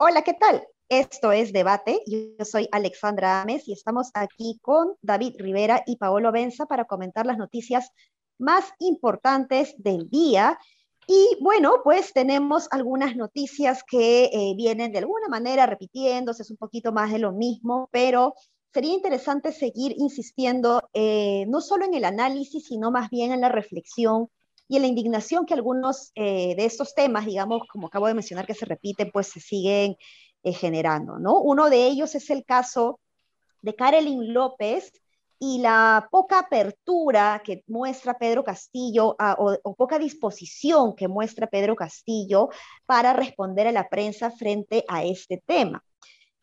Hola, ¿qué tal? Esto es Debate. Yo soy Alexandra Ames y estamos aquí con David Rivera y Paolo Benza para comentar las noticias más importantes del día. Y bueno, pues tenemos algunas noticias que eh, vienen de alguna manera repitiéndose, es un poquito más de lo mismo, pero sería interesante seguir insistiendo eh, no solo en el análisis, sino más bien en la reflexión y en la indignación que algunos eh, de estos temas, digamos, como acabo de mencionar, que se repiten, pues se siguen generando, ¿no? Uno de ellos es el caso de Karelin López y la poca apertura que muestra Pedro Castillo o, o, poca disposición que muestra Pedro Castillo para responder a la prensa frente a este tema.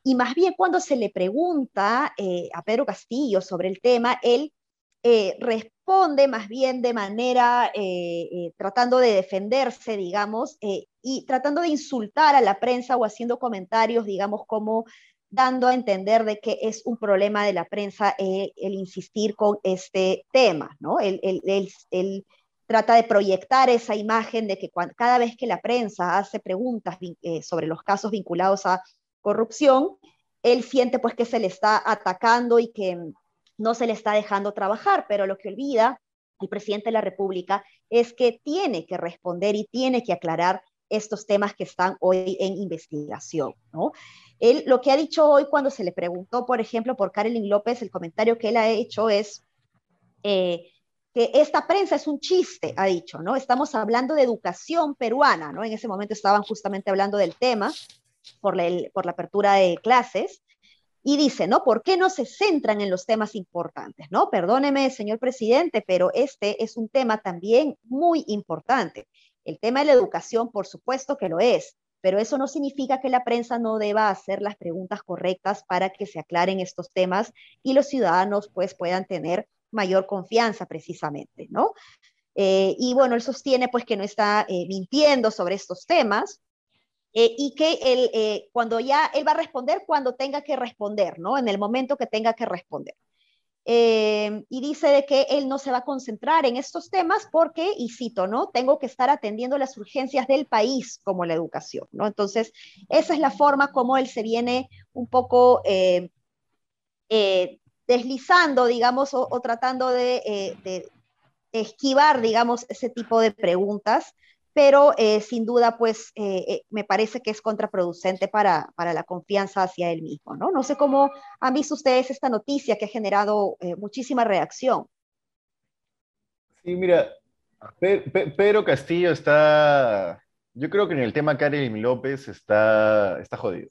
Y más bien cuando se le pregunta eh, a Pedro Castillo sobre el tema, él eh, responde más bien de manera eh, tratando de defenderse, digamos, y tratando de insultar a la prensa o haciendo comentarios, digamos, como dando a entender de que es un problema de la prensa el insistir con este tema, ¿no? Él, trata de proyectar esa imagen de que cada vez que la prensa hace preguntas sobre los casos vinculados a corrupción, él siente pues que se le está atacando y que no se le está dejando trabajar, pero lo que olvida el presidente de la República es que tiene que responder y tiene que aclarar estos temas que están hoy en investigación, ¿no? Él lo que ha dicho hoy cuando se le preguntó, por ejemplo, por Karelin López, el comentario que él ha hecho es eh, que esta prensa es un chiste, ha dicho, ¿no? Estamos hablando de educación peruana, ¿no? En ese momento estaban justamente hablando del tema por la apertura de clases y dice, ¿no? ¿Por qué no se centran en los temas importantes? ¿No? Perdóneme, señor presidente, pero este es un tema también muy importante. El tema de la educación, por supuesto que lo es, pero eso no significa que la prensa no deba hacer las preguntas correctas para que se aclaren estos temas y los ciudadanos pues puedan tener mayor confianza precisamente, ¿no? Eh, y bueno, él sostiene pues que no está eh, mintiendo sobre estos temas, eh, y que él, eh, cuando ya él va a responder cuando tenga que responder, ¿no? En el momento que tenga que responder. Eh, y dice de que él no se va a concentrar en estos temas porque, y cito, ¿no? Tengo que estar atendiendo las urgencias del país como la educación, ¿no? Entonces, esa es la forma como él se viene un poco deslizando, digamos, o, tratando de, de, esquivar, digamos, ese tipo de preguntas pero eh, sin duda, pues eh, eh, me parece que es contraproducente para, para, la confianza hacia él mismo, ¿no? No sé cómo han visto ustedes esta noticia que ha generado muchísima reacción. Sí, mira, Pedro Castillo está, yo creo que en el tema Karen López está, está jodido.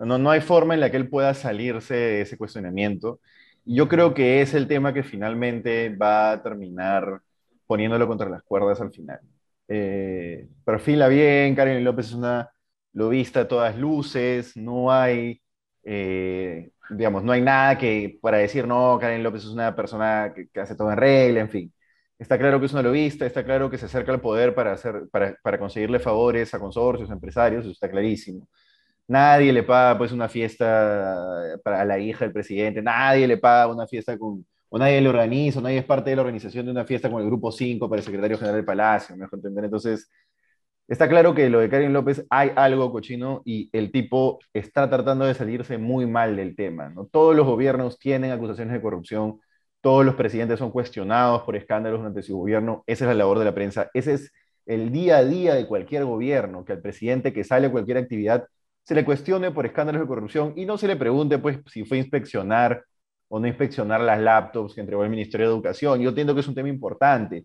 No, no hay forma en la que él pueda salirse de ese cuestionamiento. Yo creo que es el tema que finalmente va a terminar poniéndolo contra las cuerdas al final eh, perfila bien, Karen López es una lobista a todas luces, no hay, eh, digamos, no hay nada que para decir, no, Karen López es una persona que, hace todo en regla, en fin. Está claro que es una lobista, está claro que se acerca al poder para, hacer, para, para conseguirle favores a consorcios, a empresarios, eso está clarísimo. Nadie le paga pues una fiesta para la hija del presidente, nadie le paga una fiesta con, o nadie le organiza, o nadie es parte de la organización de una fiesta con el grupo 5 para el secretario general del Palacio, mejor entender. Entonces, está claro que lo de Karin López hay algo cochino y el tipo está tratando de salirse muy mal del tema. ¿no? Todos los gobiernos tienen acusaciones de corrupción, todos los presidentes son cuestionados por escándalos durante su gobierno, esa es la labor de la prensa, ese es el día a día de cualquier gobierno, que al presidente que sale a cualquier actividad se le cuestione por escándalos de corrupción y no se le pregunte pues si fue inspeccionar o no inspeccionar las laptops que entregó el Ministerio de Educación. Yo entiendo que es un tema importante,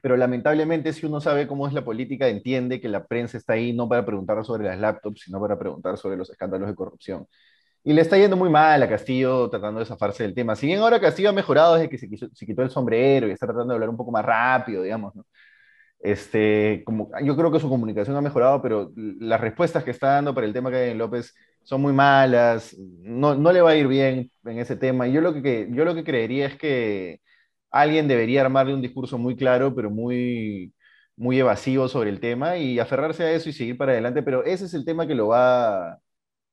pero lamentablemente si uno sabe cómo es la política, entiende que la prensa está ahí no para preguntar sobre las laptops, sino para preguntar sobre los escándalos de corrupción. Y le está yendo muy mal a Castillo tratando de zafarse del tema. Si bien ahora Castillo ha mejorado desde que se, quitó el sombrero y está tratando de hablar un poco más rápido, digamos. Este, como, yo creo que su comunicación ha mejorado, pero las respuestas que está dando para el tema que hay en López son muy malas, no, no, le va a ir bien en ese tema. Yo lo que, yo lo que creería es que alguien debería armarle un discurso muy claro, pero muy, muy evasivo sobre el tema y aferrarse a eso y seguir para adelante, pero ese es el tema que lo va,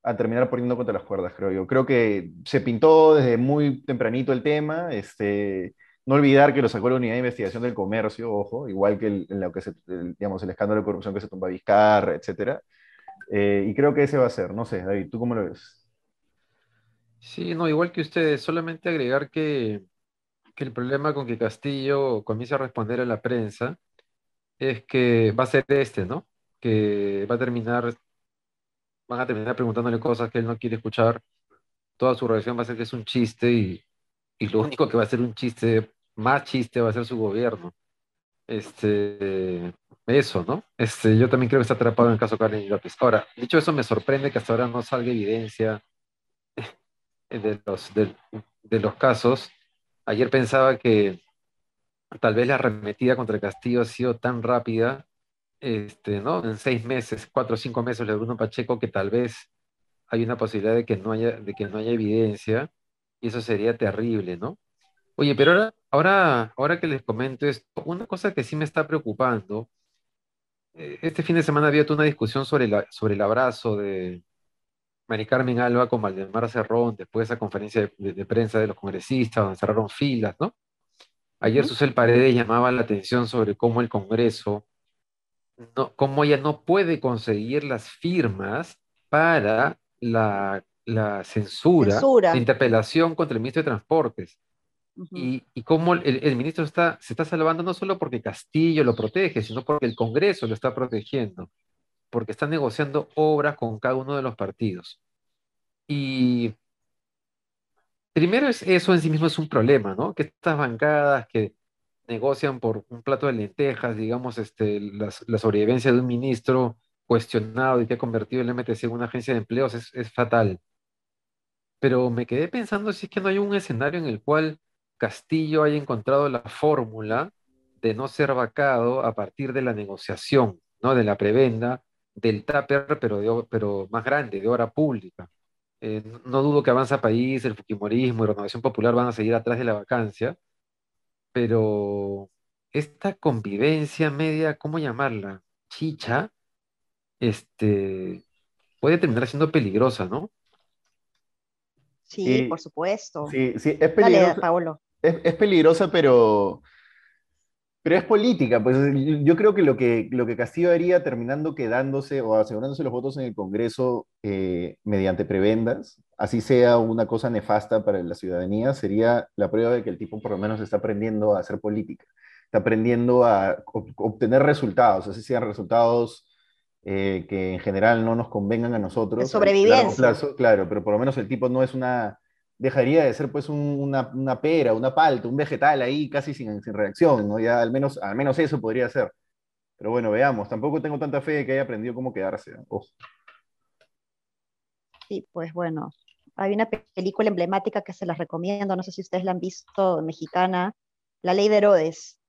a terminar poniendo contra las cuerdas, creo yo. Creo que se pintó desde muy tempranito el tema, este, no olvidar que lo sacó la Unidad de Investigación del Comercio, ojo, igual que el, en lo que se, digamos, el escándalo de corrupción que se tumba Vizcarra, etc. Eh, y creo que ese va a ser, no sé, David, ¿tú cómo lo ves? Sí, no, igual que ustedes, solamente agregar que, que el problema con que Castillo comience a responder a la prensa es que va a ser este, ¿no? Que va a terminar, van a terminar preguntándole cosas que él no quiere escuchar. Toda su reacción va a ser que es un chiste y, y lo único que va a ser un chiste más chiste va a ser su gobierno. Este, eso, ¿no? Este, yo también creo que está atrapado en el caso Karen López. Ahora, dicho eso, me sorprende que hasta ahora no salga evidencia de los, de, los casos. Ayer pensaba que tal vez la arremetida contra el Castillo ha sido tan rápida, este, ¿no? En seis meses, cuatro o cinco meses de Bruno Pacheco, que tal vez hay una posibilidad de que no haya, de que no haya evidencia, y eso sería terrible, ¿no? Oye, pero ahora, ahora, ahora que les comento esto, una cosa que sí me está preocupando, este fin de semana había una discusión sobre, la, sobre el abrazo de Mari Carmen Alba con Valdemar Cerrón después de esa conferencia de, prensa de los congresistas, donde cerraron filas, ¿no? Ayer Susel Paredes llamaba la atención sobre cómo el Congreso, no, cómo ella no puede conseguir las firmas para la, censura, censura, la interpelación contra el ministro de Transportes y, y, cómo el, ministro está, se está salvando no solo porque Castillo lo protege, sino porque el Congreso lo está protegiendo, porque está negociando obras con cada uno de los partidos. Y primero es, eso en sí mismo es un problema, ¿no? Que estas bancadas que negocian por un plato de lentejas, digamos, este, la, sobrevivencia de un ministro cuestionado y que ha convertido el MTC en una agencia de empleos es, es fatal. Pero me quedé pensando si es que no hay un escenario en el cual Castillo haya encontrado la fórmula de no ser vacado a partir de la negociación, ¿no? de la prebenda, del TAPER, pero, pero más grande, de obra pública. Eh, no dudo que Avanza País, el Fujimorismo y Renovación Popular van a seguir atrás de la vacancia, pero esta convivencia media, ¿cómo llamarla? Chicha, este, puede terminar siendo peligrosa, ¿no? Sí, por supuesto. Sí, sí, es peligrosa. Dale, Paolo es, peligrosa, pero, pero es política. Pues yo creo que lo que, lo que Castillo haría terminando quedándose o asegurándose los votos en el Congreso eh, mediante prebendas, así sea una cosa nefasta para la ciudadanía, sería la prueba de que el tipo por lo menos está aprendiendo a hacer política, está aprendiendo a obtener resultados, así sean resultados eh, que en general no nos convengan a nosotros. De sobrevivencia. claro, pero por lo menos el tipo no es una dejaría de ser pues una, una, pera, una palta, un vegetal ahí casi sin, sin, reacción, ¿no? Ya al menos, al menos eso podría ser. Pero bueno, veamos, tampoco tengo tanta fe de que haya aprendido cómo quedarse. Sí, pues bueno, hay una película emblemática que se las recomiendo, no sé si ustedes la han visto, mexicana, La Ley de Herodes.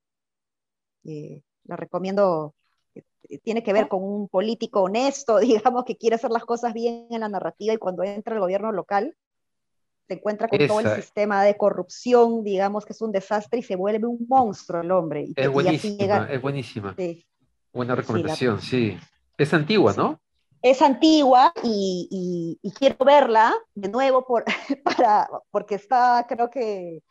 Eh, la recomiendo, eh, tiene que ver con un político honesto, digamos, que quiere hacer las cosas bien en la narrativa y cuando entra el gobierno local, se encuentra con todo el sistema de corrupción, digamos que es un desastre y se vuelve un monstruo el hombre. es, buenísima, es buenísima, Buena recomendación, sí. Es antigua, ¿no? Es antigua y, quiero verla de nuevo por, para, porque está, creo que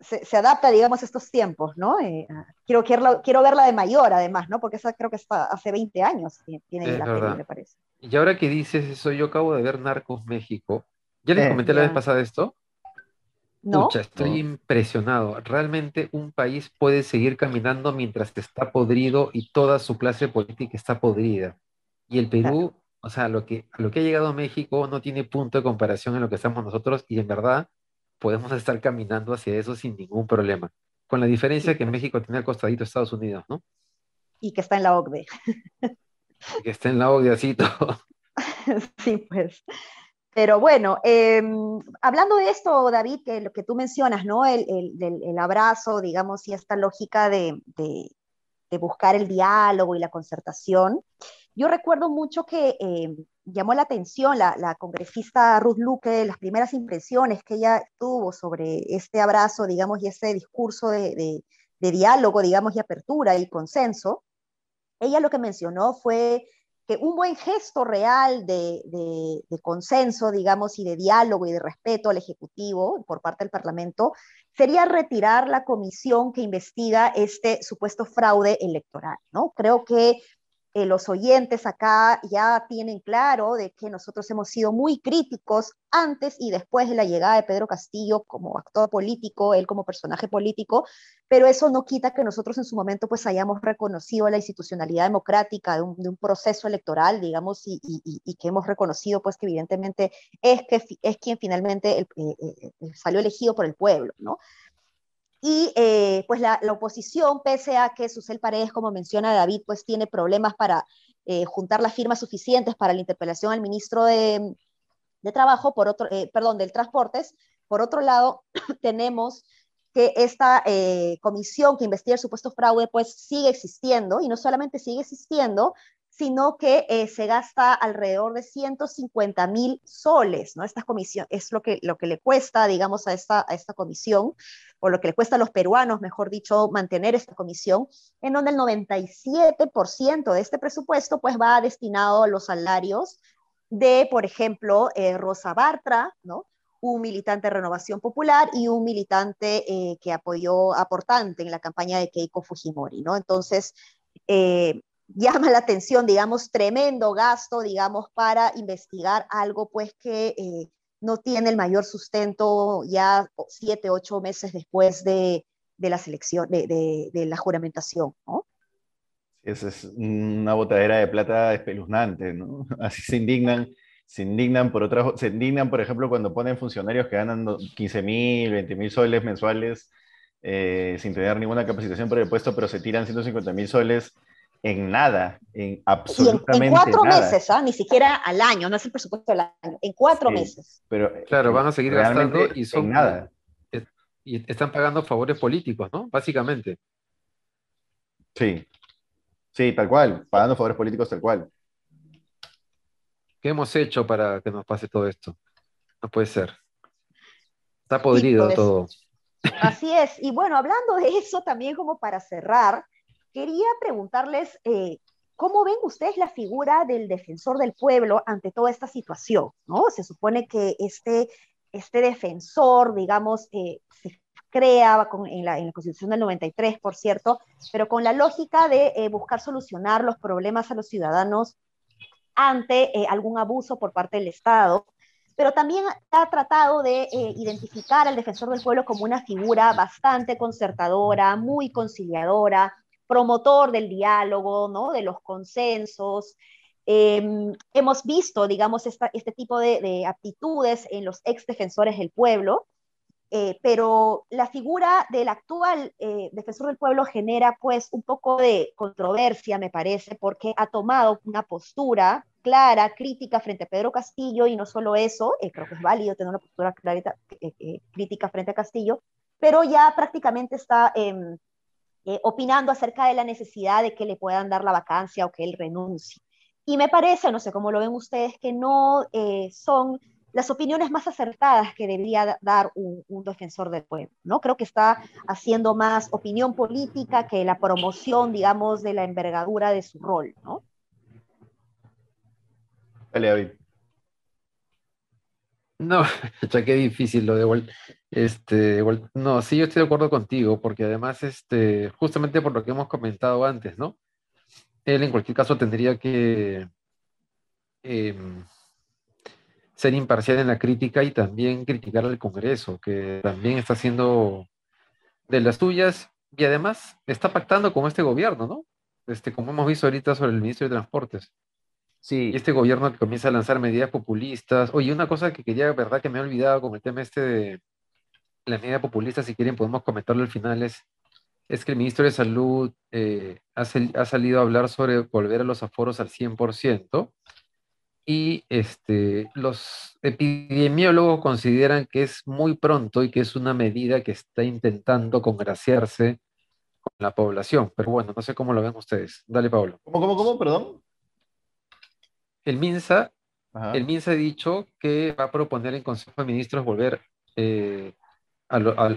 se, adapta, digamos, a estos tiempos, ¿no? Eh, quiero, quiero, quiero, verla de mayor, además, ¿no? Porque esa creo que está hace 20 años, tiene la peli, me parece. Y ahora que dices eso, yo acabo de ver Narcos México ¿Ya les comenté la vez pasada esto? No. estoy impresionado. Realmente un país puede seguir caminando mientras está podrido y toda su clase política está podrida. Y el Perú, o sea, lo que, lo que ha llegado a México no tiene punto de comparación en lo que estamos nosotros y en verdad podemos estar caminando hacia eso sin ningún problema. Con la diferencia que México tiene al costadito Estados Unidos, ¿no? Y que está en la OCDE. que está en la OCDE así todo. sí, pues. Pero bueno, em, hablando de esto, David, que lo que tú mencionas, ¿no? El, el, abrazo, digamos, y esta lógica de, de, buscar el diálogo y la concertación. Yo recuerdo mucho que em, llamó la atención la, congresista Ruth Luque, las primeras impresiones que ella tuvo sobre este abrazo, digamos, y este discurso de, de diálogo, digamos, y apertura y consenso. Ella lo que mencionó fue que un buen gesto real de, de, consenso, digamos, y de diálogo y de respeto al Ejecutivo por parte del Parlamento sería retirar la comisión que investiga este supuesto fraude electoral, ¿no? Creo que eh, los oyentes acá ya tienen claro de que nosotros hemos sido muy críticos antes y después de la llegada de Pedro Castillo como actor político, él como personaje político, pero eso no quita que nosotros en su momento pues hayamos reconocido la institucionalidad democrática de un, proceso electoral, digamos, y, que hemos reconocido pues que evidentemente es, que, es quien finalmente eh, eh, salió elegido por el pueblo, ¿no? Y eh, pues la, oposición, pese a que Susel Paredes, como menciona David, pues tiene problemas para eh, juntar las firmas suficientes para la interpelación al ministro de, Trabajo, por otro, eh, perdón, del Transportes. Por otro lado, tenemos que esta comisión que investiga el supuesto fraude, pues sigue existiendo, y no solamente sigue existiendo, sino que eh, se gasta alrededor de 150 mil soles, ¿no? Esta comisión es lo que, lo que le cuesta, digamos, a esta, a esta comisión, o lo que le cuesta a los peruanos, mejor dicho, mantener esta comisión, en donde el 97% de este presupuesto, pues, va destinado a los salarios de, por ejemplo, eh, Rosa Bartra, ¿no? un militante de Renovación Popular y un militante eh, que apoyó aportante en la campaña de Keiko Fujimori, ¿no? Entonces, llama la atención, digamos, tremendo gasto, digamos, para investigar algo pues que eh, no tiene el mayor sustento ya siete, ocho meses después de, de la selección, de, de, la juramentación, ¿no? Esa es una botadera de plata espeluznante, ¿no? Así se indignan, se indignan por otras, se indignan, por ejemplo, cuando ponen funcionarios que ganan 15 mil, 20 mil soles mensuales eh, sin tener ninguna capacitación por el puesto, pero se tiran 150 mil soles en nada, en absolutamente nada. en, cuatro meses, ¿ah? ni siquiera al año, no es el presupuesto del año, en cuatro meses. Pero, claro, van a seguir gastando y son nada. Y están pagando favores políticos, ¿no? Básicamente. Sí, sí, tal cual, pagando favores políticos tal cual. ¿Qué hemos hecho para que nos pase todo esto? No puede ser. Está podrido pues, todo. Así es. Y bueno, hablando de eso, también como para cerrar, quería preguntarles, eh, ¿cómo ven ustedes la figura del defensor del pueblo ante toda esta situación? ¿no? Se supone que este, este defensor, digamos, eh, se crea en, la, Constitución del 93, por cierto, pero con la lógica de eh, buscar solucionar los problemas a los ciudadanos ante algún abuso por parte del Estado, pero también ha tratado de identificar al defensor del pueblo como una figura bastante concertadora, muy conciliadora, promotor del diálogo, ¿no? de los consensos. Em, hemos visto, digamos, este tipo de, aptitudes en los ex defensores del pueblo, eh, pero la figura del actual eh, defensor del pueblo genera pues un poco de controversia, me parece, porque ha tomado una postura clara, crítica frente a Pedro Castillo, y no solo eso, eh, creo que es válido tener una postura crítica frente a Castillo, pero ya prácticamente está em, eh, opinando acerca de la necesidad de que le puedan dar la vacancia o que él renuncie. Y me parece, no sé cómo lo ven ustedes, que no eh, son las opiniones más acertadas que debería dar un, defensor del pueblo, ¿no? Creo que está haciendo más opinión política que la promoción, digamos, de la envergadura de su rol, ¿no? Dale. No, ya qué difícil lo de este, no, sí, yo estoy de acuerdo contigo, porque además, este, justamente por lo que hemos comentado antes, ¿no? Él en cualquier caso tendría que em, ser imparcial en la crítica y también criticar al Congreso, que también está haciendo de las tuyas y además está pactando con este gobierno, ¿no? Este, como hemos visto ahorita sobre el ministro de Transportes. Sí. Y este gobierno que comienza a lanzar medidas populistas. Oye, una cosa que quería, verdad, que me he olvidado con el tema este de la medida populista, si quieren podemos comentarlo al final, es, es que el ministro de Salud eh, ha, salido a hablar sobre volver a los aforos al 100% y este, los epidemiólogos consideran que es muy pronto y que es una medida que está intentando congraciarse con la población. Pero bueno, no sé cómo lo ven ustedes. Dale, Pablo. ¿Cómo, cómo, cómo? Perdón. El MINSA, el MINSA ha dicho que va a proponer en Consejo de Ministros volver, eh,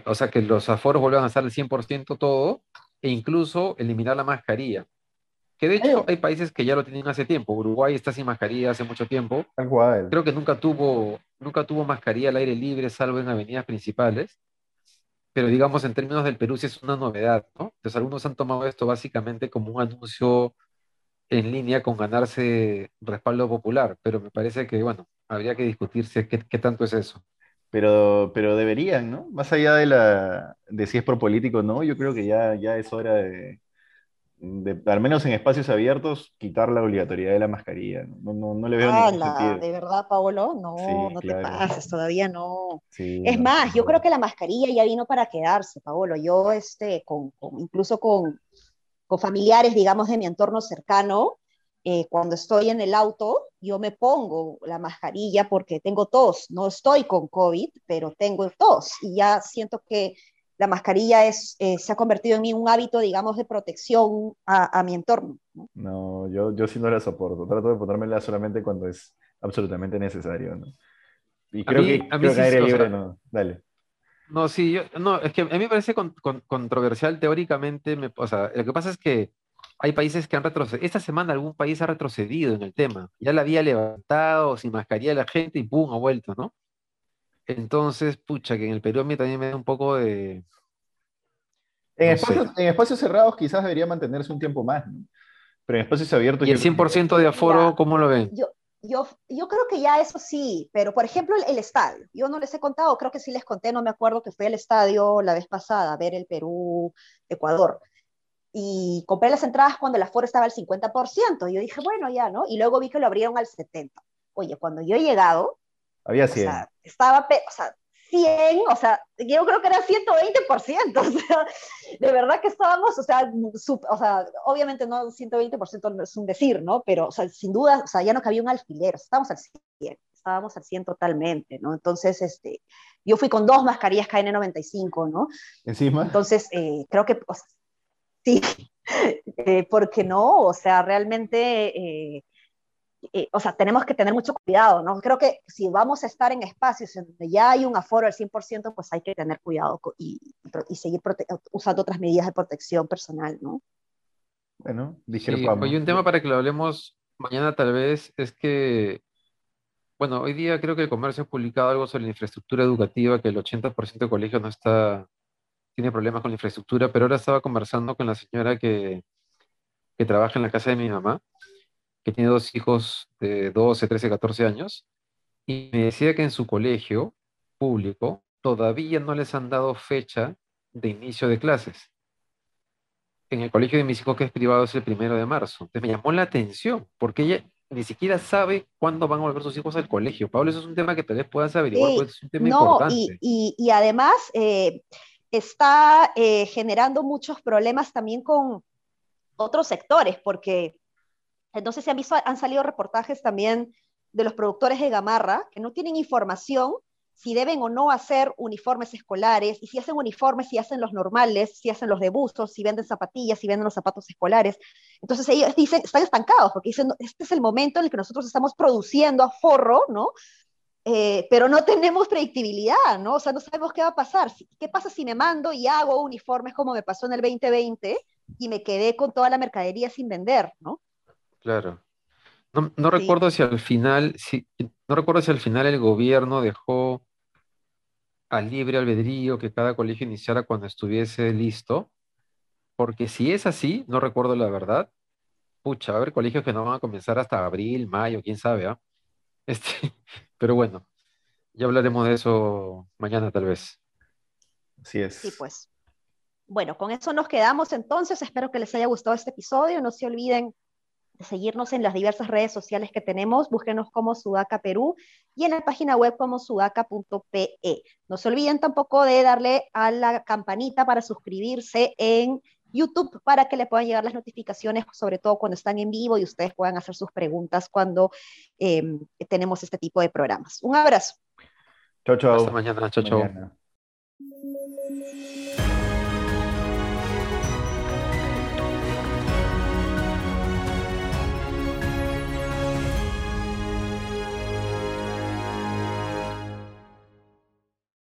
o sea, que los aforos vuelvan a estar al 100% todo e incluso eliminar la mascarilla. Que de hecho hay países que ya lo tienen hace tiempo. Uruguay está sin mascarilla hace mucho tiempo. Creo que nunca tuvo, nunca tuvo mascarilla al aire libre, salvo en avenidas principales. Pero digamos, en términos del Perú, sí es una novedad, ¿no? Entonces, algunos han tomado esto básicamente como un anuncio en línea con ganarse respaldo popular, pero me parece que, bueno, habría que discutirse qué, qué tanto es eso. Pero, pero deberían, ¿no? Más allá de, la, de si es propolítico o no, yo creo que ya, ya es hora de, de, al menos en espacios abiertos, quitar la obligatoriedad de la mascarilla. No, no, no le veo ningún ¡Hala! sentido. ¿De verdad, Paolo? No, Sí, no te claro. pases, todavía no. Sí, Es no, más, yo creo que la mascarilla ya vino para quedarse, Paolo. Yo, este, con, con- incluso con, con familiares, digamos, de mi entorno cercano, eh, cuando estoy en el auto, yo me pongo la mascarilla porque tengo tos. No estoy con COVID, pero tengo tos. Y ya siento que la mascarilla es, eh, se ha convertido en mí un hábito, digamos, de protección a, a mi entorno. ¿no? No, yo, yo sí no la soporto. Trato de ponérmela solamente cuando es absolutamente necesario, ¿no? Y A creo mí- que, a mí creo sí, que aire o sea, libre no. Dale. No, sí, yo, no, es que a mí me parece con- con- controversial teóricamente, me- o sea, lo que pasa es que hay países que han retrocedido, esta semana algún país ha retrocedido en el tema, ya la había levantado sin mascarilla la gente y ¡pum! ha vuelto, ¿no? Entonces, pucha, que en el Perú a mí también me da un poco de, En no espacios, sé. en espacios cerrados quizás debería mantenerse un tiempo más, ¿no? Pero en espacios abiertos ¿Y el yo creo que- 100% de aforo, Ya. cómo lo ven? Yo, yo, yo creo que ya eso sí, pero por ejemplo el, el estadio, yo no les he contado, creo que sí les conté, no me acuerdo que fui al estadio la vez pasada a ver el Perú-Ecuador y compré las entradas cuando el aforo estaba al 50%, y yo dije, bueno, ya, ¿no? Y luego vi que lo abrieron al 70%. Oye, cuando yo he llegado, Había o 100. sea, estaba, o sea, 100, o sea, yo creo que era 120%, o sea, de verdad que estábamos, o sea, sup- o sea, obviamente no 120% no es un decir, ¿no? Pero, o sea, sin duda, o sea, ya no cabía un alfiler, estábamos al 100, estábamos al 100 totalmente, ¿no? Entonces, este, yo fui con dos mascarillas KN95, ¿no? Encima. Entonces, eh, creo que, o sea, sí, eh, porque no, o sea, realmente... eh, eh, o sea, tenemos que tener mucho cuidado, ¿no? Creo que si vamos a estar en espacios en donde ya hay un aforo al 100%, pues hay que tener cuidado y, seguir usando otras medidas de protección personal, ¿no? Bueno, Sí, discrepamos. oye, un tema para que lo hablemos mañana tal vez es que, bueno, hoy día creo que el comercio ha publicado algo sobre la infraestructura educativa, que el 80% de colegios no está, tiene problemas con la infraestructura, pero ahora estaba conversando con la señora que, que trabaja en la casa de mi mamá, que tiene dos hijos de 12, 13, 14 años, y me decía que en su colegio público todavía no les han dado fecha de inicio de clases. En el colegio de mis hijos, que es privado, es el primero de marzo. Entonces me llamó la atención, porque ella ni siquiera sabe cuándo van a volver sus hijos al colegio. Pablo, eso es un tema que tal vez puedas averiguar, Sí, pues es un tema no, importante. y, y, y además eh, está eh, generando muchos problemas también con otros sectores, porque entonces se han visto, han salido reportajes también de los productores de gamarra que no tienen información si deben o no hacer uniformes escolares, y si hacen uniformes, si hacen los normales, si hacen los de buzos, si venden zapatillas, si venden los zapatos escolares. Entonces ellos dicen, están estancados, porque dicen, este es el momento en el que nosotros estamos produciendo a forro, ¿no? Eh, pero no tenemos predictibilidad, ¿no? O sea, no sabemos qué va a pasar. ¿Qué pasa si me mando y hago uniformes como me pasó en el 2020 y me quedé con toda la mercadería sin vender, ¿no? Claro. No, no Sí. recuerdo si al final, si, no recuerdo si al final el gobierno dejó al libre albedrío que cada colegio iniciara cuando estuviese listo, porque si es así, no recuerdo la verdad, pucha, va a haber colegios que no van a comenzar hasta abril, mayo, quién sabe, ¿ah? Este, pero bueno, ya hablaremos de eso mañana tal vez. Así es. Sí, pues. Bueno, con eso nos quedamos entonces. Espero que les haya gustado este episodio. No se olviden de seguirnos en las diversas redes sociales que tenemos. Búsquenos como Sudaca Perú y en la página web como sudaca.pe. No se olviden tampoco de darle a la campanita para suscribirse en YouTube para que le puedan llegar las notificaciones, sobre todo cuando están en vivo y ustedes puedan hacer sus preguntas cuando eh, tenemos este tipo de programas. Un abrazo. Chau, chau. Hasta mañana, chao, chao. Mañana.